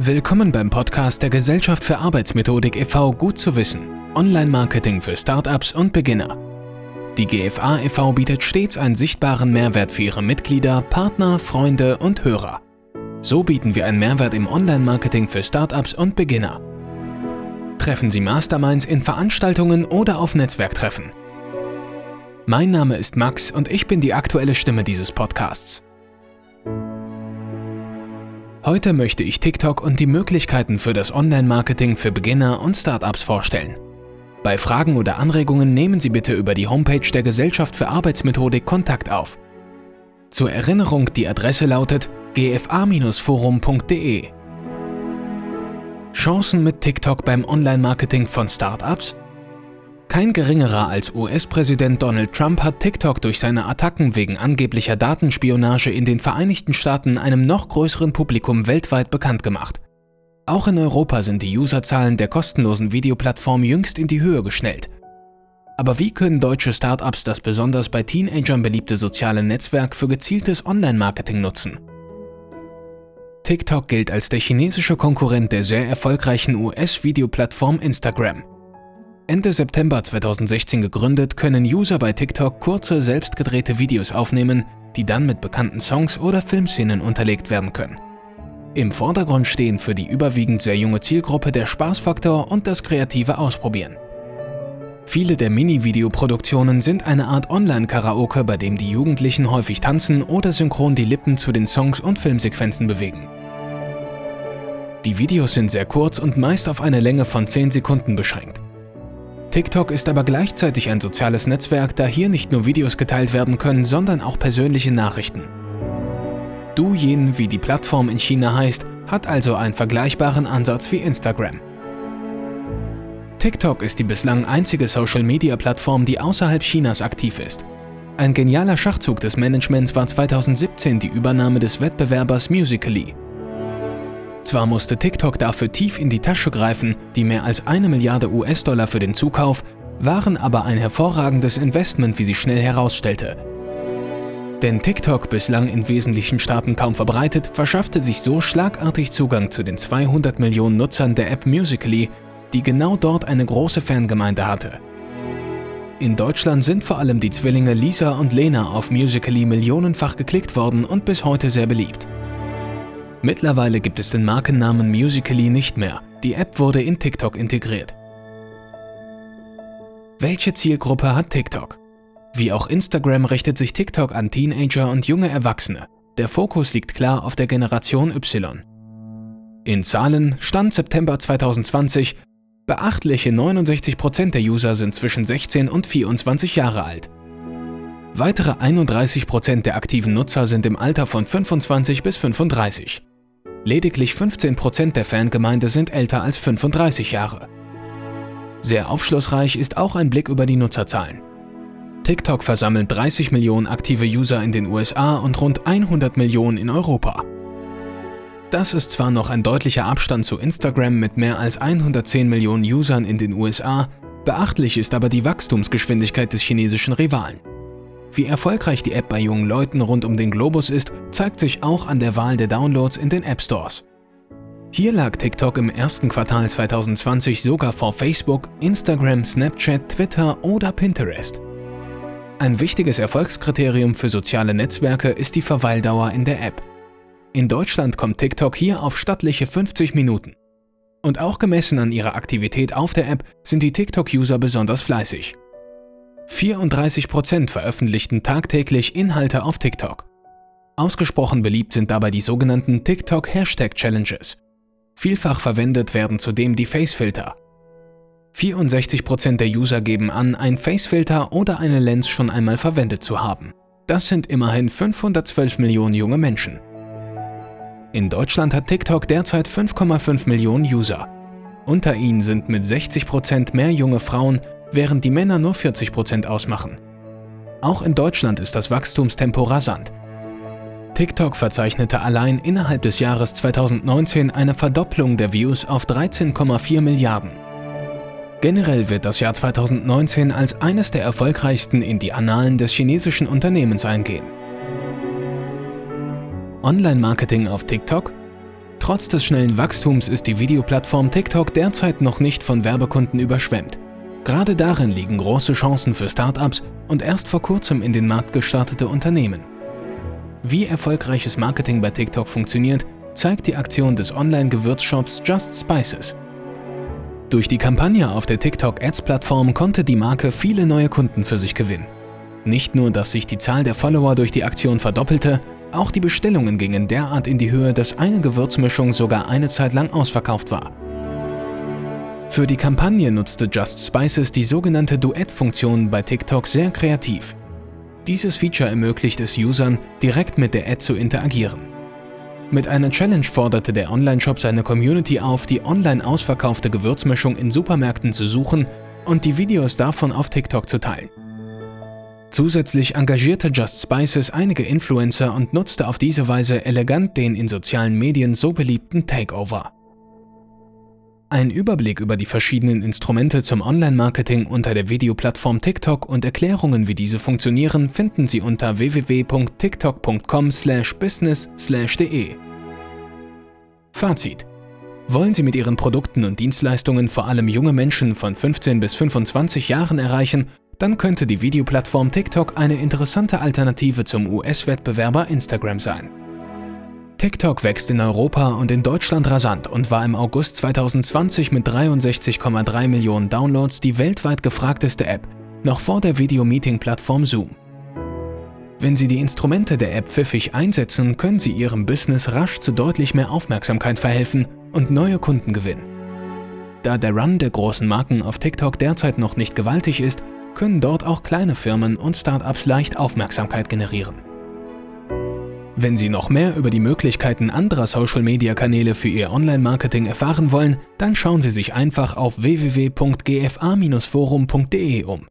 Willkommen beim Podcast der Gesellschaft für Arbeitsmethodik e.V. Gut zu wissen. Online-Marketing für Startups und Beginner. Die GFA e.V. bietet stets einen sichtbaren Mehrwert für ihre Mitglieder, Partner, Freunde und Hörer. So bieten wir einen Mehrwert im Online-Marketing für Startups und Beginner. Treffen Sie Masterminds in Veranstaltungen oder auf Netzwerktreffen. Mein Name ist Max und ich bin die aktuelle Stimme dieses Podcasts. Heute möchte ich TikTok und die Möglichkeiten für das Online-Marketing für Beginner und Startups vorstellen. Bei Fragen oder Anregungen nehmen Sie bitte über die Homepage der Gesellschaft für Arbeitsmethodik Kontakt auf. Zur Erinnerung, die Adresse lautet gfa-forum.de. Chancen mit TikTok beim Online-Marketing von Startups? Kein geringerer als US-Präsident Donald Trump hat TikTok durch seine Attacken wegen angeblicher Datenspionage in den Vereinigten Staaten einem noch größeren Publikum weltweit bekannt gemacht. Auch in Europa sind die Userzahlen der kostenlosen Videoplattform jüngst in die Höhe geschnellt. Aber wie können deutsche Startups das besonders bei Teenagern beliebte soziale Netzwerk für gezieltes Online-Marketing nutzen? TikTok gilt als der chinesische Konkurrent der sehr erfolgreichen US-Videoplattform Instagram. Ende September 2016 gegründet, können User bei TikTok kurze, selbstgedrehte Videos aufnehmen, die dann mit bekannten Songs oder Filmszenen unterlegt werden können. Im Vordergrund stehen für die überwiegend sehr junge Zielgruppe der Spaßfaktor und das kreative Ausprobieren. Viele der Mini-Videoproduktionen sind eine Art Online-Karaoke, bei dem die Jugendlichen häufig tanzen oder synchron die Lippen zu den Songs und Filmsequenzen bewegen. Die Videos sind sehr kurz und meist auf eine Länge von 10 Sekunden beschränkt. TikTok ist aber gleichzeitig ein soziales Netzwerk, da hier nicht nur Videos geteilt werden können, sondern auch persönliche Nachrichten. Douyin, wie die Plattform in China heißt, hat also einen vergleichbaren Ansatz wie Instagram. TikTok ist die bislang einzige Social-Media-Plattform, die außerhalb Chinas aktiv ist. Ein genialer Schachzug des Managements war 2017 die Übernahme des Wettbewerbers Musical.ly. Zwar musste TikTok dafür tief in die Tasche greifen, die mehr als eine Milliarde US-Dollar für den Zukauf, waren aber ein hervorragendes Investment, wie sich schnell herausstellte. Denn TikTok, bislang in wesentlichen Staaten kaum verbreitet, verschaffte sich so schlagartig Zugang zu den 200 Millionen Nutzern der App Musical.ly, die genau dort eine große Fangemeinde hatte. In Deutschland sind vor allem die Zwillinge Lisa und Lena auf Musical.ly millionenfach geklickt worden und bis heute sehr beliebt. Mittlerweile gibt es den Markennamen Musical.ly nicht mehr. Die App wurde in TikTok integriert. Welche Zielgruppe hat TikTok? Wie auch Instagram richtet sich TikTok an Teenager und junge Erwachsene. Der Fokus liegt klar auf der Generation Y. In Zahlen Stand September 2020 beachtliche 69% der User sind zwischen 16 und 24 Jahre alt. Weitere 31% der aktiven Nutzer sind im Alter von 25 bis 35. Lediglich 15% der Fangemeinde sind älter als 35 Jahre. Sehr aufschlussreich ist auch ein Blick über die Nutzerzahlen. TikTok versammelt 30 Millionen aktive User in den USA und rund 100 Millionen in Europa. Das ist zwar noch ein deutlicher Abstand zu Instagram mit mehr als 110 Millionen Usern in den USA, beachtlich ist aber die Wachstumsgeschwindigkeit des chinesischen Rivalen. Wie erfolgreich die App bei jungen Leuten rund um den Globus ist, zeigt sich auch an der Wahl der Downloads in den App Stores. Hier lag TikTok im ersten Quartal 2020 sogar vor Facebook, Instagram, Snapchat, Twitter oder Pinterest. Ein wichtiges Erfolgskriterium für soziale Netzwerke ist die Verweildauer in der App. In Deutschland kommt TikTok hier auf stattliche 50 Minuten. Und auch gemessen an ihrer Aktivität auf der App sind die TikTok-User besonders fleißig. 34% veröffentlichten tagtäglich Inhalte auf TikTok. Ausgesprochen beliebt sind dabei die sogenannten TikTok Hashtag Challenges. Vielfach verwendet werden zudem die Facefilter. 64% der User geben an, ein Facefilter oder eine Lens schon einmal verwendet zu haben. Das sind immerhin 512 Millionen junge Menschen. In Deutschland hat TikTok derzeit 5,5 Millionen User. Unter ihnen sind mit 60% mehr junge Frauen während die Männer nur 40% ausmachen. Auch in Deutschland ist das Wachstumstempo rasant. TikTok verzeichnete allein innerhalb des Jahres 2019 eine Verdopplung der Views auf 13,4 Milliarden. Generell wird das Jahr 2019 als eines der erfolgreichsten in die Annalen des chinesischen Unternehmens eingehen. Online-Marketing auf TikTok? Trotz des schnellen Wachstums ist die Videoplattform TikTok derzeit noch nicht von Werbekunden überschwemmt. Gerade darin liegen große Chancen für Startups und erst vor kurzem in den Markt gestartete Unternehmen. Wie erfolgreiches Marketing bei TikTok funktioniert, zeigt die Aktion des Online-Gewürzshops Just Spices. Durch die Kampagne auf der TikTok Ads-Plattform konnte die Marke viele neue Kunden für sich gewinnen. Nicht nur, dass sich die Zahl der Follower durch die Aktion verdoppelte, auch die Bestellungen gingen derart in die Höhe, dass eine Gewürzmischung sogar eine Zeit lang ausverkauft war. Für die Kampagne nutzte Just Spices die sogenannte Duett-Funktion bei TikTok sehr kreativ. Dieses Feature ermöglicht es Usern, direkt mit der Ad zu interagieren. Mit einer Challenge forderte der Online-Shop seine Community auf, die online ausverkaufte Gewürzmischung in Supermärkten zu suchen und die Videos davon auf TikTok zu teilen. Zusätzlich engagierte Just Spices einige Influencer und nutzte auf diese Weise elegant den in sozialen Medien so beliebten Takeover. Ein Überblick über die verschiedenen Instrumente zum Online-Marketing unter der Videoplattform TikTok und Erklärungen, wie diese funktionieren, finden Sie unter www.tiktok.com/business/de. Fazit: Wollen Sie mit Ihren Produkten und Dienstleistungen vor allem junge Menschen von 15 bis 25 Jahren erreichen, dann könnte die Videoplattform TikTok eine interessante Alternative zum US-Wettbewerber Instagram sein. TikTok wächst in Europa und in Deutschland rasant und war im August 2020 mit 63,3 Millionen Downloads die weltweit gefragteste App, noch vor der Videomeeting-Plattform Zoom. Wenn Sie die Instrumente der App pfiffig einsetzen, können Sie Ihrem Business rasch zu deutlich mehr Aufmerksamkeit verhelfen und neue Kunden gewinnen. Da der Run der großen Marken auf TikTok derzeit noch nicht gewaltig ist, können dort auch kleine Firmen und Startups leicht Aufmerksamkeit generieren. Wenn Sie noch mehr über die Möglichkeiten anderer Social-Media-Kanäle für Ihr Online-Marketing erfahren wollen, dann schauen Sie sich einfach auf www.gfa-forum.de um.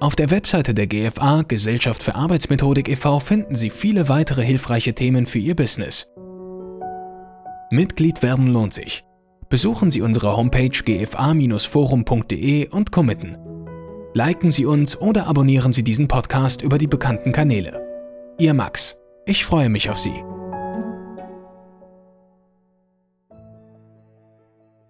Auf der Webseite der GFA Gesellschaft für Arbeitsmethodik e.V. finden Sie viele weitere hilfreiche Themen für Ihr Business. Mitglied werden lohnt sich. Besuchen Sie unsere Homepage gfa-forum.de und committen. Liken Sie uns oder abonnieren Sie diesen Podcast über die bekannten Kanäle. Ihr Max. Ich freue mich auf Sie.